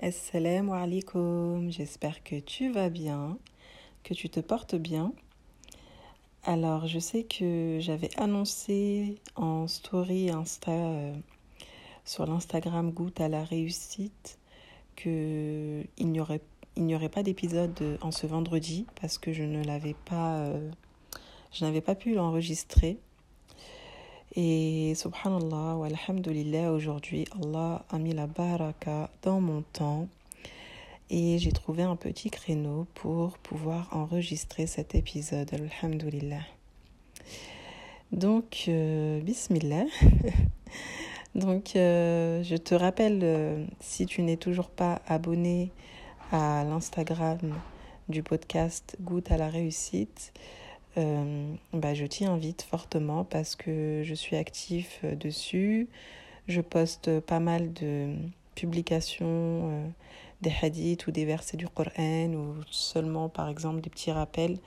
Assalamu alaikum, j'espère que tu vas bien, que tu te portes bien. Alors, je sais que j'avais annoncé en story Insta euh, sur l'Instagram Goutte à la réussite que il n'y aurait pas d'épisode en ce vendredi parce que je ne l'avais pas euh, je n'avais pas pu l'enregistrer. Et subhanallah wa alhamdulillah, aujourd'hui, Allah a mis la baraka dans mon temps et j'ai trouvé un petit créneau pour pouvoir enregistrer cet épisode, alhamdulillah. Donc, euh, bismillah. Donc, euh, je te rappelle, euh, si tu n'es toujours pas abonné à l'Instagram du podcast Goutte à la réussite, euh, bah, je t'y invite fortement parce que je suis actif euh, dessus. Je poste pas mal de publications, euh, des hadiths ou des versets du Coran ou seulement par exemple des petits rappels,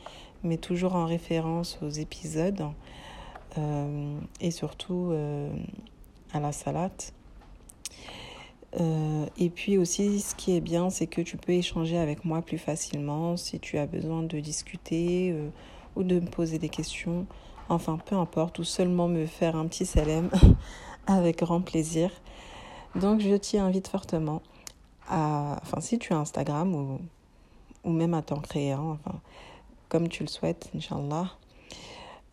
mais toujours en référence aux épisodes et surtout à la salate. et puis aussi, ce qui est bien, c'est que tu peux échanger avec moi plus facilement si tu as besoin de discuter ou de me poser des questions, enfin peu importe, ou seulement me faire un petit salam avec grand plaisir. Donc je t'y invite fortement à, enfin si tu as Instagram ou, ou même à t'en créer enfin comme tu le souhaites, Inch'Allah.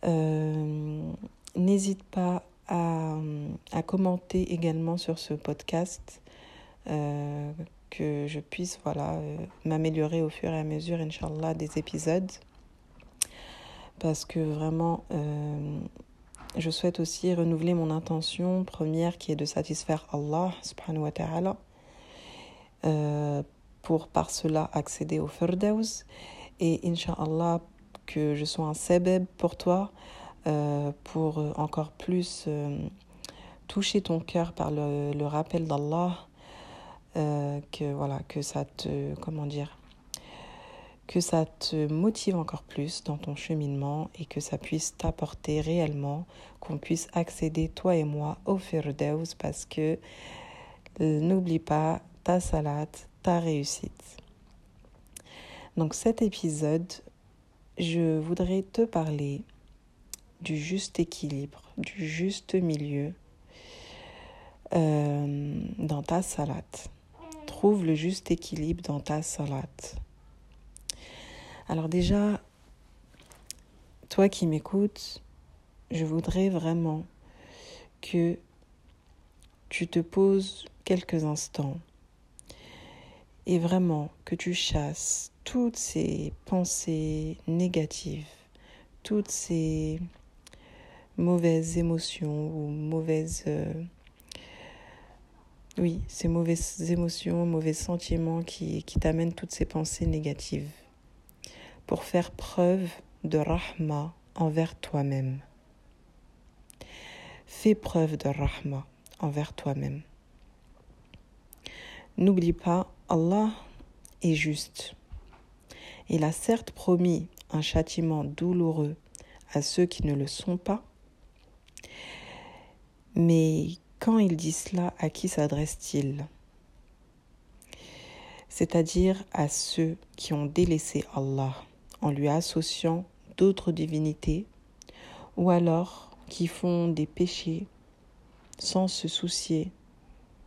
Euh, N'hésite pas à, à, commenter également sur ce podcast, euh, que je puisse voilà, euh, m'améliorer au fur et à mesure, Inch'Allah, des épisodes parce que vraiment, euh, je souhaite aussi renouveler mon intention première qui est de satisfaire Allah subhanahu wa ta'ala euh, pour par cela accéder au Firdaus. Et Inch'Allah que je sois un sebeb pour toi euh, pour encore plus toucher ton cœur par le, le rappel d'Allah que voilà que ça te comment dire que ça te motive encore plus dans ton cheminement et que ça puisse t'apporter réellement, qu'on puisse accéder, toi et moi, au Firdaus parce que euh, n'oublie pas ta salade, ta réussite. Donc cet épisode, je voudrais te parler du juste équilibre, du juste milieu euh, dans ta salade. Trouve le juste équilibre dans ta salade. Alors déjà, toi qui m'écoutes, je voudrais vraiment que tu te poses quelques instants et vraiment que tu chasses toutes ces pensées négatives, toutes ces mauvaises émotions ou mauvaises... Euh, oui, ces mauvaises émotions, mauvais sentiments qui, qui t'amènent toutes ces pensées négatives pour faire preuve de rahma envers toi-même. Fais preuve de rahma envers toi-même. N'oublie pas, Allah est juste. Il a certes promis un châtiment douloureux à ceux qui ne le sont pas, mais quand il dit cela, à qui s'adresse-t-il? C'est-à-dire à ceux qui ont délaissé Allah en lui associant d'autres divinités, ou alors qui font des péchés sans se soucier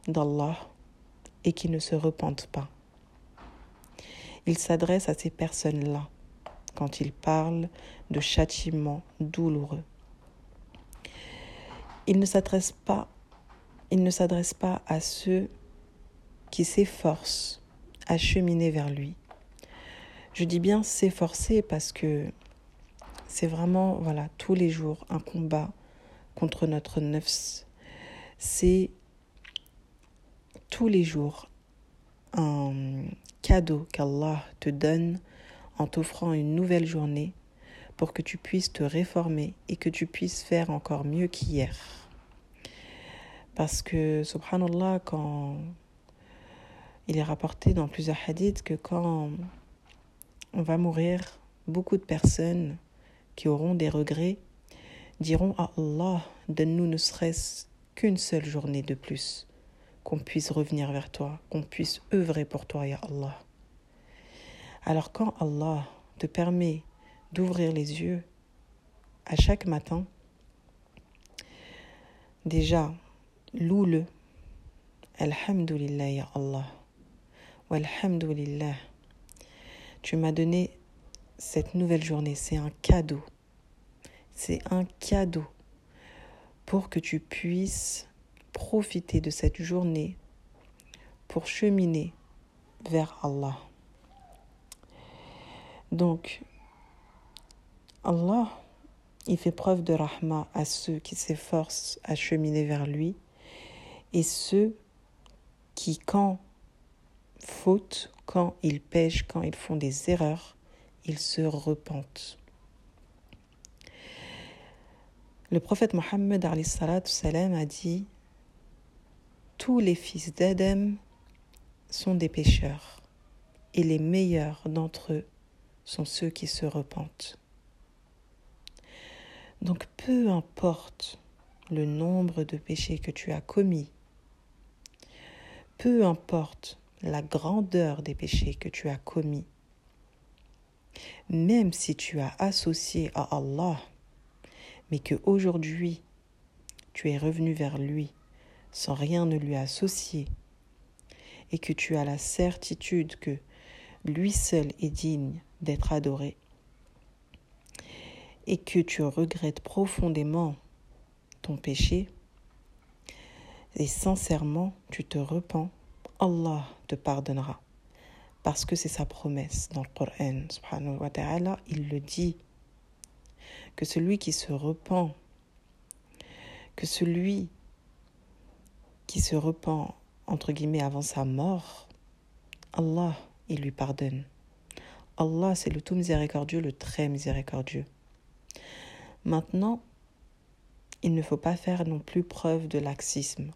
d'Allah et qui ne se repentent pas. Il s'adresse à ces personnes-là quand il parle de châtiment douloureux. Il ne s'adresse pas à ceux qui s'efforcent à cheminer vers lui, je dis bien s'efforcer parce que c'est vraiment, voilà, tous les jours un combat contre notre nefs. C'est tous les jours un cadeau qu'Allah te donne en t'offrant une nouvelle journée pour que tu puisses te réformer et que tu puisses faire encore mieux qu'hier. Parce que, subhanallah, quand il est rapporté dans plusieurs hadiths que quand on va mourir, beaucoup de personnes qui auront des regrets diront à Allah, donne-nous ne serait-ce qu'une seule journée de plus qu'on puisse revenir vers toi, qu'on puisse œuvrer pour toi, Ya Allah. Alors quand Allah te permet d'ouvrir les yeux à chaque matin, déjà, loue-le. Alhamdulillah, Ya Allah. Walhamdulillah. Tu m'as donné cette nouvelle journée, c'est un cadeau. C'est un cadeau pour que tu puisses profiter de cette journée pour cheminer vers Allah. Donc, Allah, il fait preuve de rahma à ceux qui s'efforcent à cheminer vers lui et ceux qui, quand faute, quand ils pêchent, quand ils font des erreurs, ils se repentent. Le prophète Mohammed a dit Tous les fils d'Adam sont des pécheurs, et les meilleurs d'entre eux sont ceux qui se repentent. Donc peu importe le nombre de péchés que tu as commis, peu importe la grandeur des péchés que tu as commis, même si tu as associé à Allah mais que aujourd'hui tu es revenu vers lui sans rien ne lui associer, et que tu as la certitude que lui seul est digne d'être adoré, et que tu regrettes profondément ton péché, et sincèrement tu te repens, Allah te pardonnera. Parce que c'est sa promesse dans le Coran, il le dit que celui qui se repent, que celui qui se repent, entre guillemets, avant sa mort, Allah, il lui pardonne. Allah, c'est le tout miséricordieux, le très miséricordieux. Maintenant, il ne faut pas faire non plus preuve de laxisme.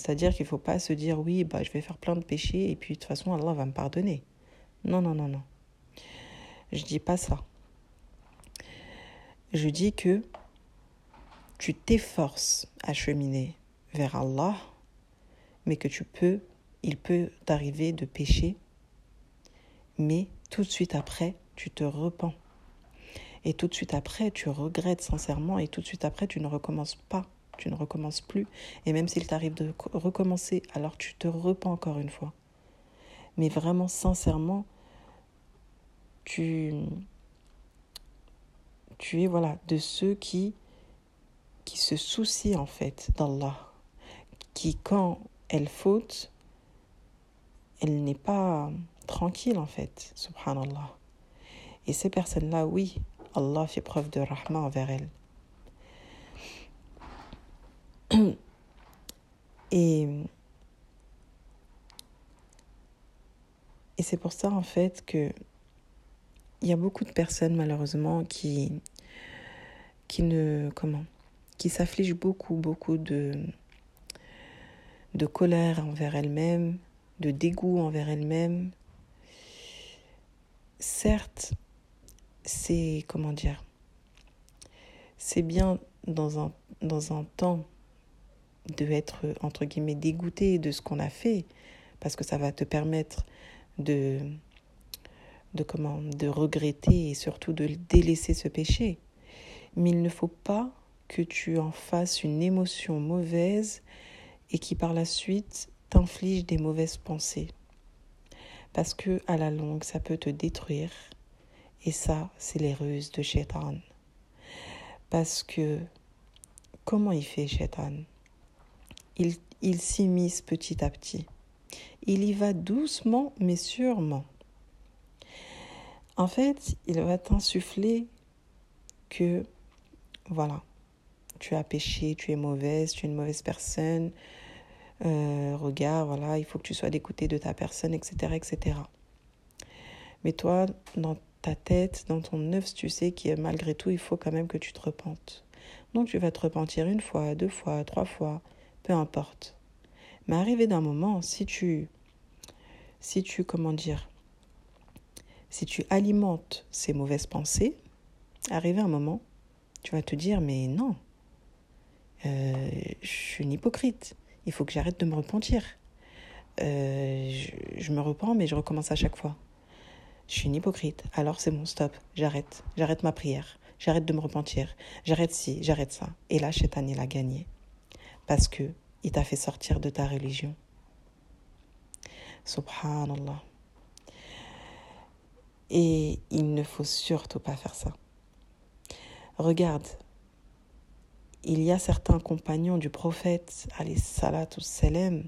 C'est-à-dire qu'il ne faut pas se dire oui, bah, je vais faire plein de péchés et puis de toute façon Allah va me pardonner. Non, non, non, non. Je dis pas ça je dis que tu t'efforces à cheminer vers Allah, mais que tu peux, il peut t'arriver de pécher, mais tout de suite après, tu te repens. Et tout de suite après, tu regrettes sincèrement, et tout de suite après, tu ne recommences pas, tu ne recommences plus. Et même s'il t'arrive de recommencer, alors tu te repens encore une fois. Mais vraiment, sincèrement, tu, tu es voilà de ceux qui qui se soucient en fait d'Allah, qui quand elle faute, elle n'est pas tranquille en fait, subhanallah. Et ces personnes-là, oui, Allah fait preuve de rahma envers elles. Et, et c'est pour ça en fait que il y a beaucoup de personnes malheureusement qui qui ne comment qui s'affligent beaucoup beaucoup de de colère envers elles-mêmes, de dégoût envers elles-mêmes. Certes, c'est comment dire C'est bien dans un dans un temps de être entre guillemets dégoûté de ce qu'on a fait parce que ça va te permettre de de comment de regretter et surtout de délaisser ce péché. Mais il ne faut pas que tu en fasses une émotion mauvaise et qui par la suite t'inflige des mauvaises pensées. Parce que à la longue, ça peut te détruire. Et ça, c'est les ruses de Shaitan. Parce que comment il fait Shaitan? Il, il s'immisce petit à petit. Il y va doucement mais sûrement. En fait, il va t'insuffler que, voilà, tu as péché, tu es mauvaise, tu es une mauvaise personne. Euh, regarde, voilà, il faut que tu sois d'écouter de ta personne, etc., etc. Mais toi, dans ta tête, dans ton œuf, tu sais que malgré tout, il faut quand même que tu te repentes. Donc tu vas te repentir une fois, deux fois, trois fois, peu importe. Mais arrivé d'un moment, si tu, si tu, comment dire, si tu alimentes ces mauvaises pensées, arrivé un moment, tu vas te dire mais non, euh, je suis une hypocrite. il faut que j'arrête de me repentir. Euh, je, me repens, mais je recommence à chaque fois. Je suis une hypocrite. Alors c'est bon, stop, j'arrête. J'arrête ma prière. J'arrête de me repentir. J'arrête ci, j'arrête ça. Et là, Shaitan, il a gagné. Parce que il t'a fait sortir de ta religion. Subhanallah. Et il ne faut surtout pas faire ça. Regarde, il y a certains compagnons du prophète, salam,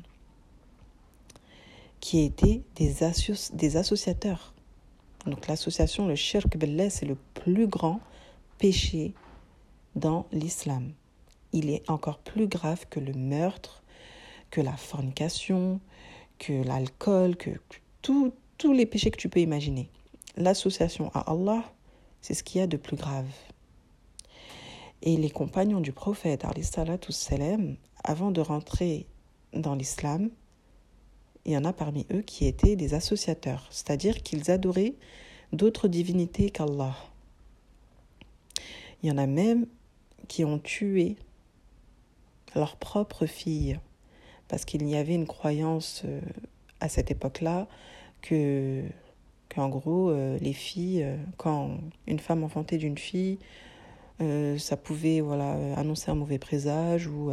qui étaient des, associateurs. Donc l'association, le shirk billah, c'est le plus grand péché dans l'islam. Il est encore plus grave que le meurtre, que la fornication, que l'alcool, que, tous les péchés que tu peux imaginer. L'association à Allah, c'est ce qu'il y a de plus grave. Et les compagnons du prophète, salam, avant de rentrer dans l'islam, il y en a parmi eux qui étaient des associateurs, c'est-à-dire qu'ils adoraient d'autres divinités qu'Allah. Il y en a même qui ont tué leur propre fille, parce qu'il y avait une croyance euh, à cette époque-là que qu'en gros euh, les filles, euh, quand une femme enfantait d'une fille, ça pouvait voilà annoncer un mauvais présage ou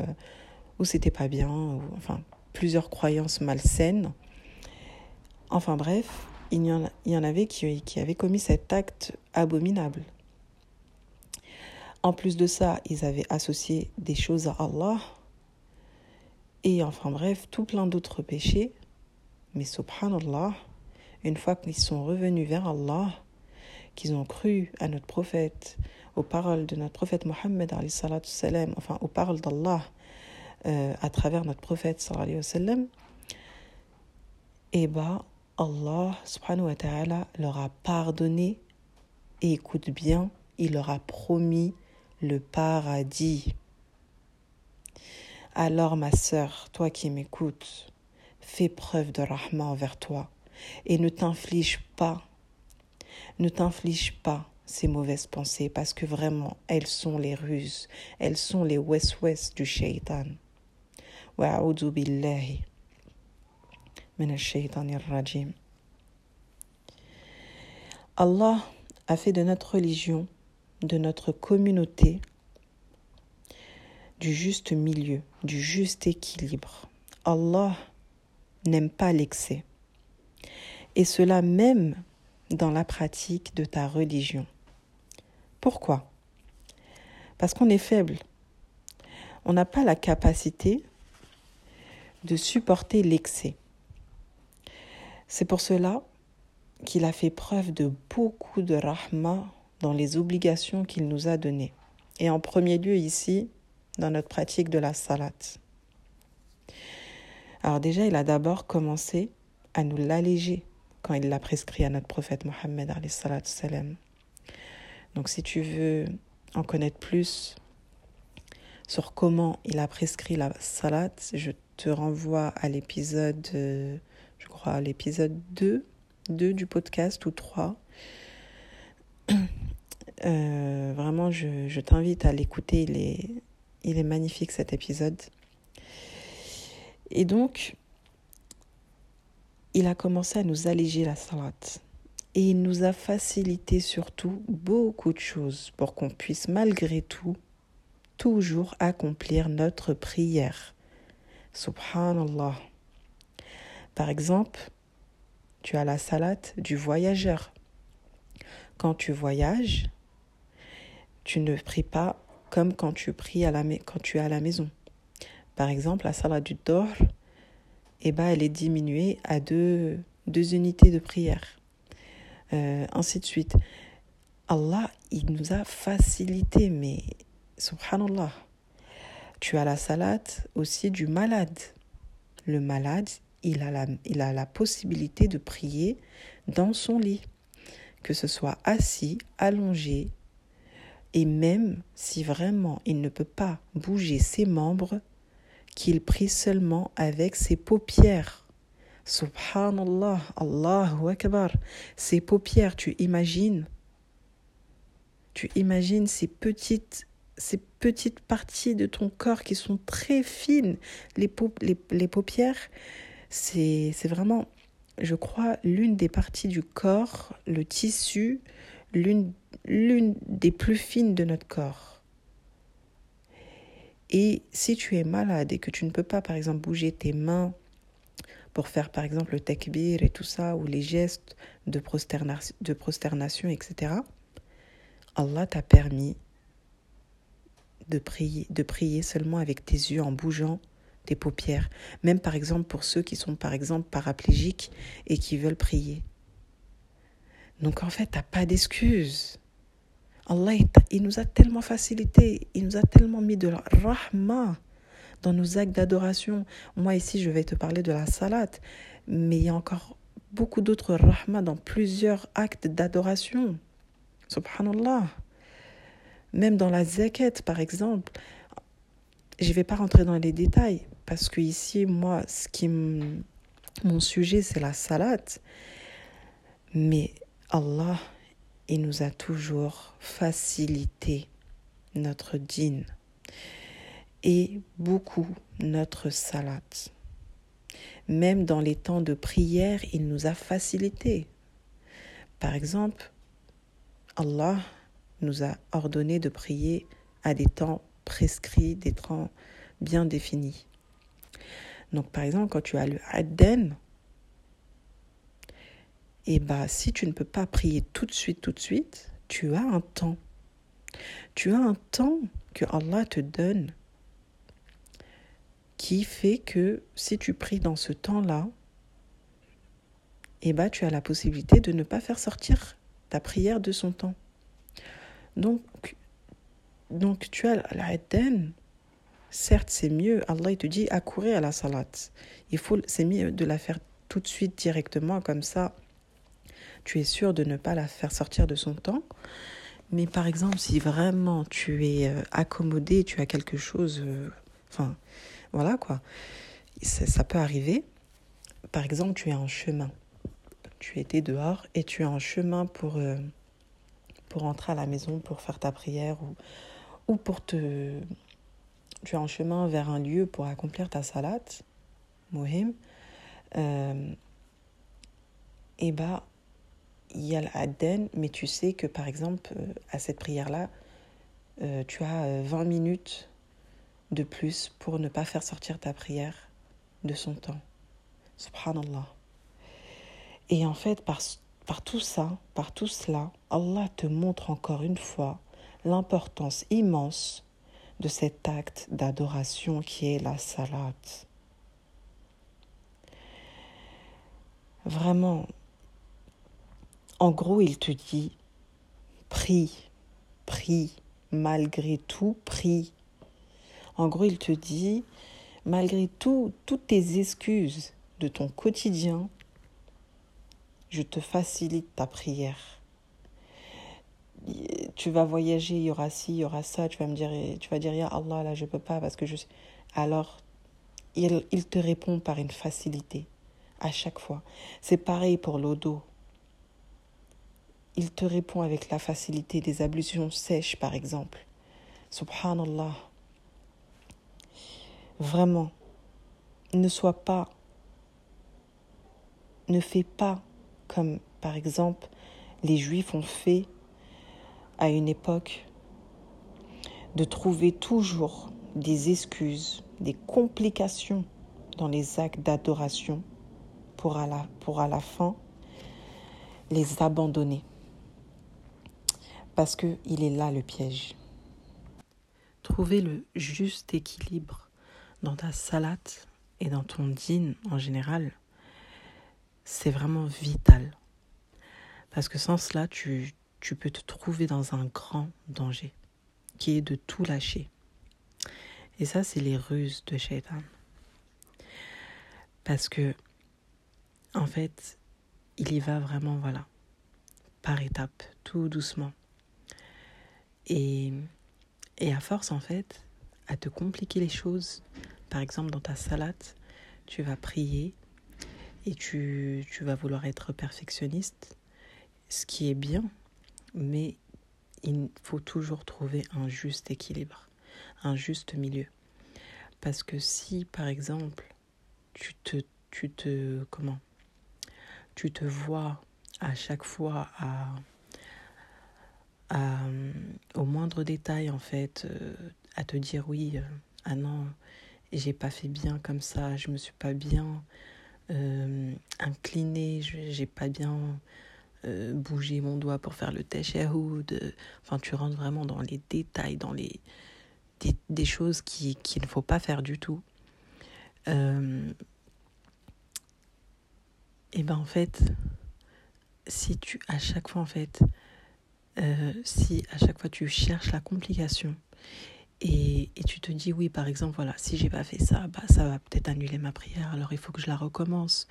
ou c'était pas bien, enfin plusieurs croyances malsaines. Enfin bref, il y en, il y en avait qui, qui avaient commis cet acte abominable. En plus de ça, ils avaient associé des choses à Allah. Et enfin bref, tout plein d'autres péchés. Mais subhanallah, une fois qu'ils sont revenus vers Allah, qu'ils ont cru à notre prophète, aux paroles de notre prophète Mohammed, enfin aux paroles d'Allah euh, à travers notre prophète, et eh bah, Allah subhanahu wa leur a pardonné et écoute bien, il leur a promis le paradis. Alors ma sœur, toi qui m'écoutes, fais preuve de rahma envers toi et ne t'inflige pas, ne t'inflige pas ces mauvaises pensées parce que vraiment elles sont les ruses, elles sont les west-west du shaitan. Allah a fait de notre religion, de notre communauté, du juste milieu, du juste équilibre. Allah n'aime pas l'excès. Et cela même dans la pratique de ta religion. Pourquoi? Parce qu'on est faible. On n'a pas la capacité de supporter l'excès. C'est pour cela qu'il a fait preuve de beaucoup de rahma dans les obligations qu'il nous a données. Et en premier lieu ici, dans notre pratique de la salat. Alors déjà, il a d'abord commencé à nous l'alléger quand il l'a prescrit à notre prophète Mohammed. Donc si tu veux en connaître plus sur comment il a prescrit la salat, je te renvoie à l'épisode, euh, je crois, l'épisode 2, 2 du podcast ou 3. Euh, vraiment, je, t'invite à l'écouter. Il est, magnifique cet épisode. Et donc, il a commencé à nous alléger la salat. Et il nous a facilité surtout beaucoup de choses pour qu'on puisse malgré tout toujours accomplir notre prière. Subhanallah. Par exemple, tu as la salade du voyageur. Quand tu voyages, tu ne pries pas comme quand tu pries à la, es à la maison. Par exemple, la salade du dor, eh ben, elle est diminuée à deux, unités de prière. Euh, ainsi de suite. Allah, il nous a facilité, mais subhanallah. Tu as la salade aussi du malade. Le malade, il a il a la possibilité de prier dans son lit, que ce soit assis, allongé, et même si vraiment il ne peut pas bouger ses membres, qu'il prie seulement avec ses paupières. Subhanallah, Allahu Akbar. Ses paupières, tu imagines? Tu imagines ces petites ces petites parties de ton corps qui sont très fines, les, les, paupières, c'est vraiment, je crois, l'une des parties du corps, le tissu, l'une des plus fines de notre corps. Et si tu es malade et que tu ne peux pas, par exemple, bouger tes mains pour faire, par exemple, le takbir et tout ça, ou les gestes de, de prosternation etc., Allah t'a permis de prier, de prier seulement avec tes yeux en bougeant tes paupières. Même par exemple pour ceux qui sont par exemple paraplégiques et qui veulent prier. Donc en fait, tu n'as pas d'excuses. Allah, il nous a tellement facilité, il nous a tellement mis de la rahma dans nos actes d'adoration. Moi ici, je vais te parler de la salat, mais il y a encore beaucoup d'autres rahma dans plusieurs actes d'adoration. Subhanallah. Même dans la zakat, par exemple, je ne vais pas rentrer dans les détails parce que ici, moi, ce qui mon sujet, c'est la salade. Mais Allah, il nous a toujours facilité notre dîne et beaucoup notre salade. Même dans les temps de prière, il nous a facilité. Par exemple, Allah nous a ordonné de prier à des temps prescrits, des temps bien définis. Donc par exemple, quand tu as le Adden, et eh bah, si tu ne peux pas prier tout de suite, tout de suite, tu as un temps. Tu as un temps que Allah te donne qui fait que si tu pries dans ce temps-là, et eh bah, tu as la possibilité de ne pas faire sortir ta prière de son temps. Donc, donc tu as la Certes, c'est mieux. Allah te dit accourir à la salat. Il faut, c'est mieux de la faire tout de suite directement comme ça. Tu es sûr de ne pas la faire sortir de son temps. Mais par exemple, si vraiment tu es euh, accommodé, tu as quelque chose, euh, enfin, voilà quoi, ça, peut arriver. Par exemple, tu es en chemin. Tu étais dehors et tu es en chemin pour euh, pour entrer à la maison, pour faire ta prière ou, ou pour te... Tu es en chemin vers un lieu pour accomplir ta salat, mohim, euh, et bah, il y a l'adden, mais tu sais que par exemple, euh, à cette prière-là, euh, tu as 20 minutes de plus pour ne pas faire sortir ta prière de son temps. Subhanallah. Et en fait, par par tout ça, par tout cela, Allah te montre encore une fois l'importance immense de cet acte d'adoration qui est la salat. Vraiment, en gros, il te dit, prie, prie, malgré tout, prie. En gros, il te dit, malgré tout, toutes tes excuses de ton quotidien, je te facilite ta prière. Tu vas voyager, il y aura ci, il y aura ça, tu vas me dire, tu vas dire, ya Allah, là, je peux pas parce que je. Alors, il, il te répond par une facilité, à chaque fois. C'est pareil pour l'odo. Il te répond avec la facilité des ablutions sèches, par exemple. Subhanallah. Vraiment, ne sois pas, ne fais pas comme par exemple les Juifs ont fait à une époque, de trouver toujours des excuses, des complications dans les actes d'adoration pour à, la, pour à la fin les abandonner. Parce qu'il est là le piège. Trouver le juste équilibre dans ta salade et dans ton dîne en général, c'est vraiment vital. Parce que sans cela, tu, tu peux te trouver dans un grand danger, qui est de tout lâcher. Et ça, c'est les ruses de Shaitan. Parce que, en fait, il y va vraiment, voilà, par étapes, tout doucement. Et, et à force, en fait, à te compliquer les choses, par exemple, dans ta salade, tu vas prier, et tu, tu vas vouloir être perfectionniste, ce qui est bien, mais il faut toujours trouver un juste équilibre, un juste milieu. Parce que si, par exemple, tu te, tu te, comment, tu te vois à chaque fois à, au moindre détail, en fait, euh, à te dire oui, euh, ah non, j'ai pas fait bien comme ça, je me suis pas bien euh, incliné, j'ai pas bien euh, bougé mon doigt pour faire le tashahhud. Enfin, tu rentres vraiment dans les détails, dans les des, choses qu'il qui ne faut pas faire du tout. Euh, et ben en fait, si tu à chaque fois en fait, euh, si à chaque fois tu cherches la complication et, et, tu te dis oui par exemple voilà si j'ai pas fait ça bah ça va peut-être annuler ma prière alors il faut que je la recommence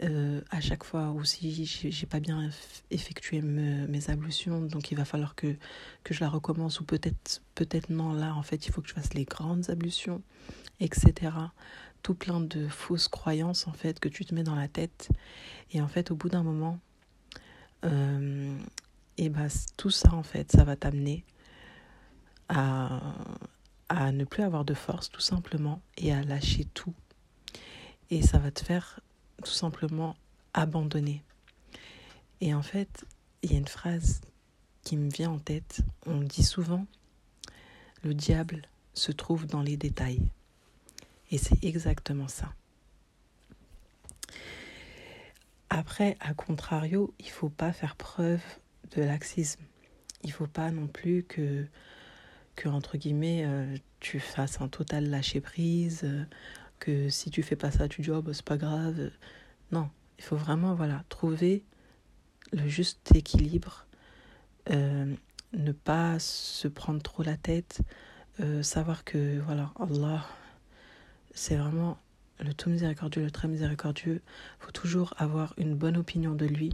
euh, à chaque fois ou si j'ai pas bien effectué me, mes ablutions donc il va falloir que, que je la recommence ou peut-être peut-être non. Là en fait il faut que je fasse les grandes ablutions etc tout plein de fausses croyances en fait que tu te mets dans la tête. Et en fait au bout d'un moment euh, et bah tout ça en fait ça va t'amener à, à ne plus avoir de force tout simplement et à lâcher tout. Et ça va te faire tout simplement abandonner. Et en fait, il y a une phrase qui me vient en tête. On dit souvent, le diable se trouve dans les détails. Et c'est exactement ça. Après, à contrario, il faut pas faire preuve de laxisme. Il faut pas non plus que que entre guillemets euh, tu fasses un total lâcher prise, euh, que si tu fais pas ça tu dis oh bah, c'est pas grave. Non, il faut vraiment voilà trouver le juste équilibre, euh, ne pas se prendre trop la tête, euh, savoir que voilà Allah c'est vraiment le tout miséricordieux, le très miséricordieux. Il faut toujours avoir une bonne opinion de lui.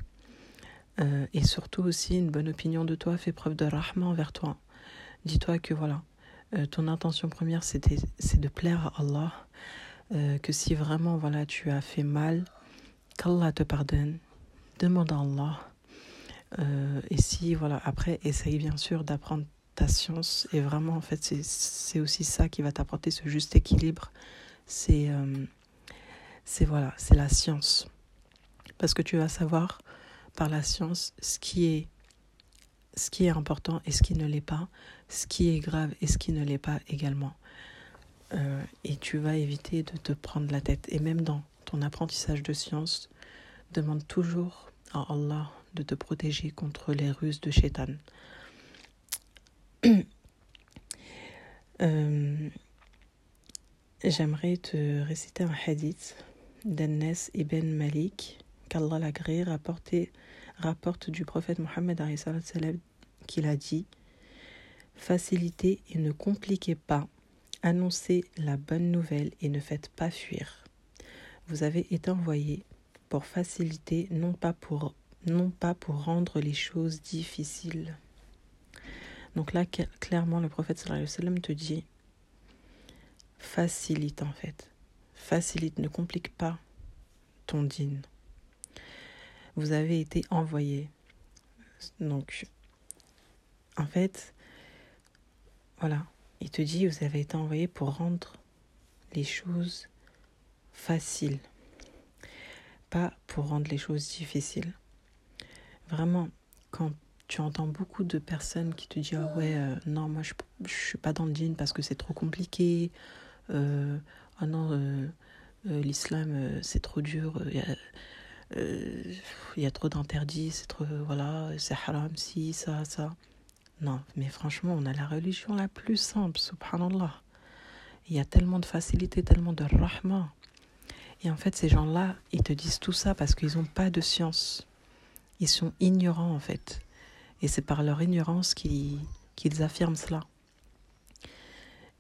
Euh, et surtout aussi une bonne opinion de toi, fais preuve de rahma envers toi. Dis-toi que voilà, ton intention première c'est de plaire à Allah, euh, que si vraiment voilà tu as fait mal, qu'Allah te pardonne, demande à Allah. Euh, et si voilà après essaye bien sûr d'apprendre ta science et vraiment en fait c'est aussi ça qui va t'apporter ce juste équilibre. C'est c'est voilà c'est la science parce que tu vas savoir par la science ce qui est ce qui est important et ce qui ne l'est pas, ce qui est grave et ce qui ne l'est pas également. Euh, et tu vas éviter de te prendre la tête. Et même dans ton apprentissage de science, demande toujours à Allah de te protéger contre les ruses de Shaitan. euh, J'aimerais te réciter un hadith d'Annes ibn Malik, qu'Allah l'agré, rapporte du prophète Mohammed qu'il a dit Facilitez et ne compliquez pas, annoncez la bonne nouvelle et ne faites pas fuir. Vous avez été envoyé pour faciliter, non pas pour, non pas pour rendre les choses difficiles. Donc là, clairement, le prophète te dit facilite en fait. Facilite, ne complique pas ton dîne vous avez été envoyé. Donc, en fait, voilà, il te dit, vous avez été envoyé pour rendre les choses faciles, pas pour rendre les choses difficiles. Vraiment, quand tu entends beaucoup de personnes qui te disent ah ouais euh, non moi je je suis pas dans le djinn parce que c'est trop compliqué euh, ah non euh, euh l'islam c'est trop dur il euh, y a trop d'interdits, c'est trop, voilà, c'est haram, si, ça, ça. Non, mais franchement, on a la religion la plus simple, subhanallah. Il y a tellement de facilité, tellement de rahma. Et en fait, ces gens-là, ils te disent tout ça parce qu'ils n'ont pas de science. Ils sont ignorants, en fait. Et c'est par leur ignorance qu'ils affirment cela.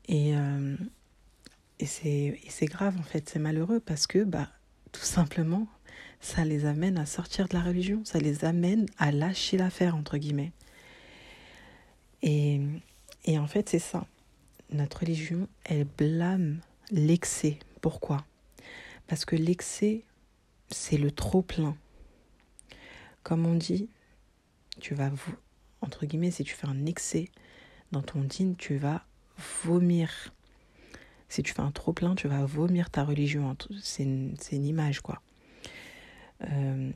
Et, euh, et c'est grave, en fait. C'est malheureux parce que, bah, tout simplement, ça les amène à sortir de la religion, ça les amène à lâcher l'affaire, entre guillemets. Et, en fait, c'est ça. Notre religion, elle blâme l'excès. Pourquoi? Parce que l'excès, c'est le trop plein. Comme on dit, tu vas entre guillemets, si tu fais un excès dans ton dîne, tu vas vomir. Si tu fais un trop plein, tu vas vomir ta religion. C'est une, image, quoi. Euh,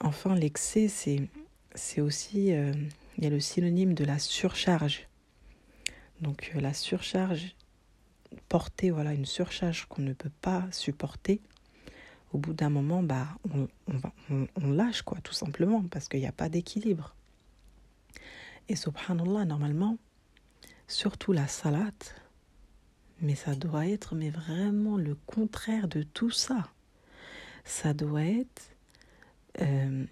enfin, l'excès, c'est, c'est aussi, euh, il y a le synonyme de la surcharge. Donc euh, la surcharge, porter voilà une surcharge qu'on ne peut pas supporter, au bout d'un moment, bah, on, lâche, quoi, tout simplement, parce qu'il n'y a pas d'équilibre. Et subhanallah, normalement, surtout la salade, mais ça doit être mais vraiment le contraire de tout ça. Ça doit être... Euh,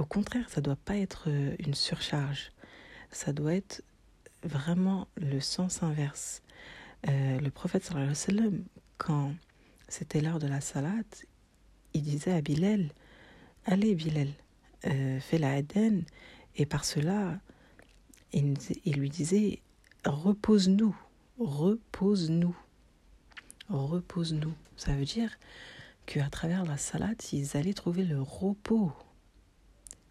au contraire, ça doit pas être euh, une surcharge. Ça doit être vraiment le sens inverse. Euh, le prophète sallallahu alayhi wa sallam, quand c'était l'heure de la salade, il disait à Bilal, allez Bilal, euh, fais la Aden, et par cela, il, il lui disait, repose-nous, repose-nous, repose-nous. Ça veut dire qu'à travers la salade, ils allaient trouver le repos.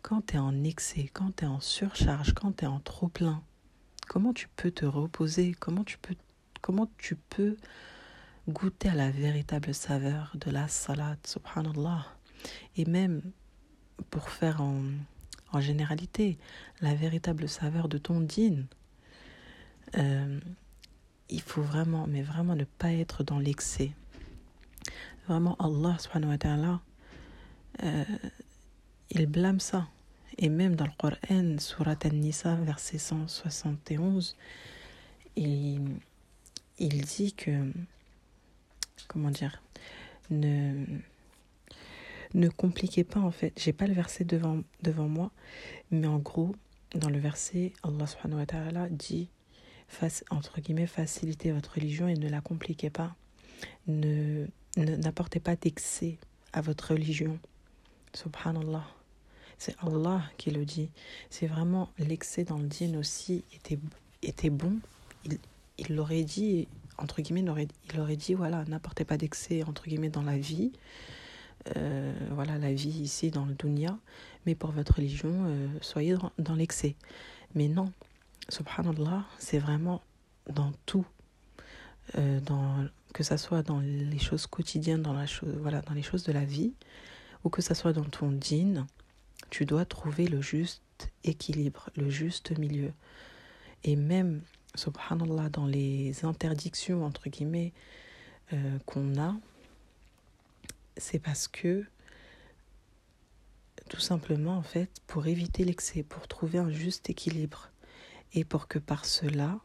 Quand tu es en excès, quand tu es en surcharge, quand tu es en trop plein, comment tu peux te reposer? Comment tu peux, goûter à la véritable saveur de la salade, subhanallah? Et même pour faire en, en généralité la véritable saveur de ton dîne, euh, il faut vraiment, mais vraiment ne pas être dans l'excès. Vraiment, Allah subhanahu wa ta'ala, euh, il blâme ça. Et même dans le Coran, Surat An-Nisa, verset 171, il, il dit que comment dire, ne, compliquez pas en fait. J'ai pas le verset devant, devant moi, mais en gros, dans le verset, Allah subhanahu wa ta'ala dit, entre guillemets, facilitez votre religion et ne la compliquez pas. Ne n'apportez pas d'excès à votre religion. Subhanallah. C'est Allah qui le dit. C'est vraiment l'excès dans le dîne aussi était, était bon. Il, il l'aurait dit entre guillemets, il aurait, dit voilà, n'apportez pas d'excès, entre guillemets, dans la vie. Euh, voilà, la vie ici dans le dunya. Mais pour votre religion, euh, soyez dans, l'excès. Mais non, subhanallah, c'est vraiment dans tout. Euh, dans, que ça soit dans les choses quotidiennes, dans, la voilà, dans les choses de la vie, ou que ça soit dans ton dîne, tu dois trouver le juste équilibre, le juste milieu. Et même subhanallah, dans les interdictions, entre guillemets, euh, qu'on a, c'est parce que, tout simplement, en fait, pour éviter l'excès, pour trouver un juste équilibre, et pour que par cela,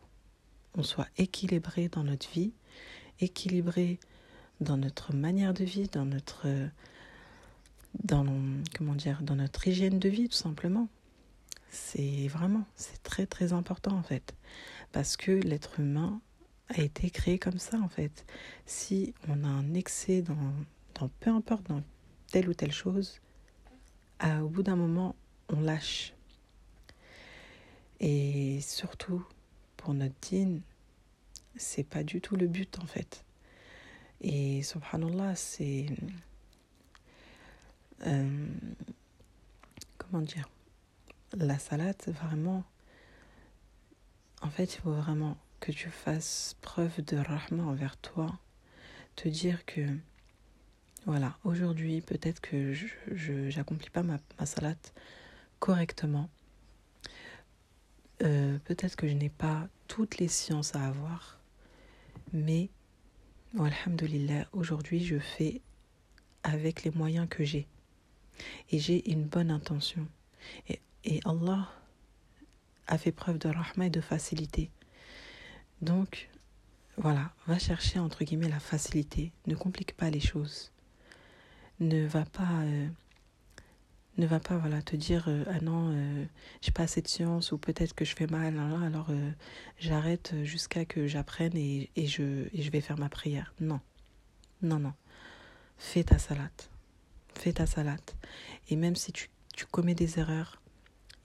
on soit équilibré dans notre vie, équilibré dans notre manière de vie, dans notre dans comment dire dans notre hygiène de vie tout simplement. C'est vraiment c'est très très important en fait parce que l'être humain a été créé comme ça en fait. Si on a un excès dans, dans peu importe dans telle ou telle chose, au bout d'un moment, on lâche. Et surtout, pour notre dîne, c'est pas du tout le but en fait. Et subhanallah, c'est. Euh, comment dire? La salade, vraiment, en fait, il faut vraiment que tu fasses preuve de rahma envers toi. Te dire que, voilà, aujourd'hui, peut-être que je n'accomplis pas ma, ma salade correctement. Euh, peut-être que je n'ai pas toutes les sciences à avoir. Mais, alhamdulillah, aujourd'hui, je fais avec les moyens que j'ai. Et j'ai une bonne intention. Et, et Allah a fait preuve de rahma et de facilité. Donc, voilà, va chercher entre guillemets la facilité. Ne complique pas les choses. Ne va pas, euh, ne va pas voilà te dire euh, ah non, euh, j'ai pas assez de science ou peut-être que je fais mal. Alors j'arrête jusqu'à que j'apprenne et, et, je, et je vais faire ma prière. Non, non, non. Fais ta salade. Fais ta salade. Et même si tu, commets des erreurs,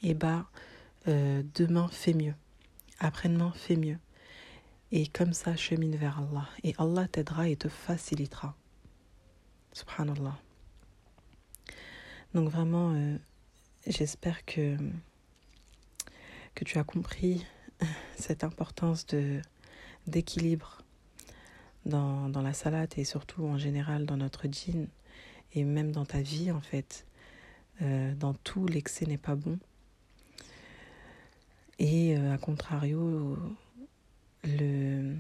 eh bah demain fais mieux, après-demain fais mieux. Et comme ça, chemine vers Allah. Et Allah t'aidera et te facilitera. Subhanallah. Donc vraiment, euh, j'espère que que tu as compris cette importance d'équilibre dans, dans la salade et surtout en général dans notre jean et même dans ta vie en fait. Euh, dans tout, l'excès n'est pas bon. Et euh, à contrario, le,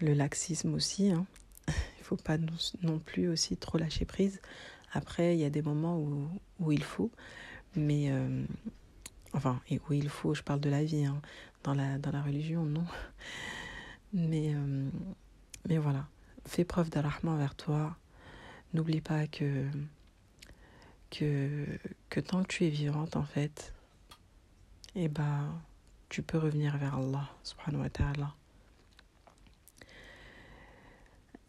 le laxisme aussi. Hein. Il faut pas non, plus aussi trop lâcher prise. Après, il y a des moments où, où il faut, mais euh, enfin, et où il faut, je parle de la vie, hein. dans, la, dans la religion, non. Mais, mais voilà, fais preuve d'arrahman envers toi. N'oublie pas que, que, tant que tu es vivante, en fait, eh ben, tu peux revenir vers Allah.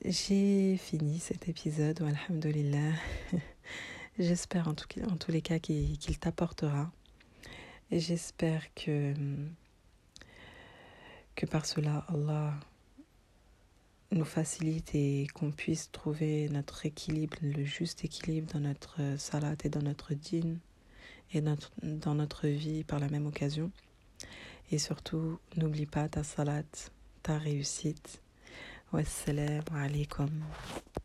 J'ai fini cet épisode, alhamdulillah. J'espère en, tous les cas qu'il t'apportera. Et j'espère que par cela, Allah nous facilite et qu'on puisse trouver notre équilibre, le juste équilibre dans notre salat et dans notre dîne et dans notre vie par la même occasion. Et surtout, n'oublie pas ta salat, ta réussite. Wassalamu alaikum.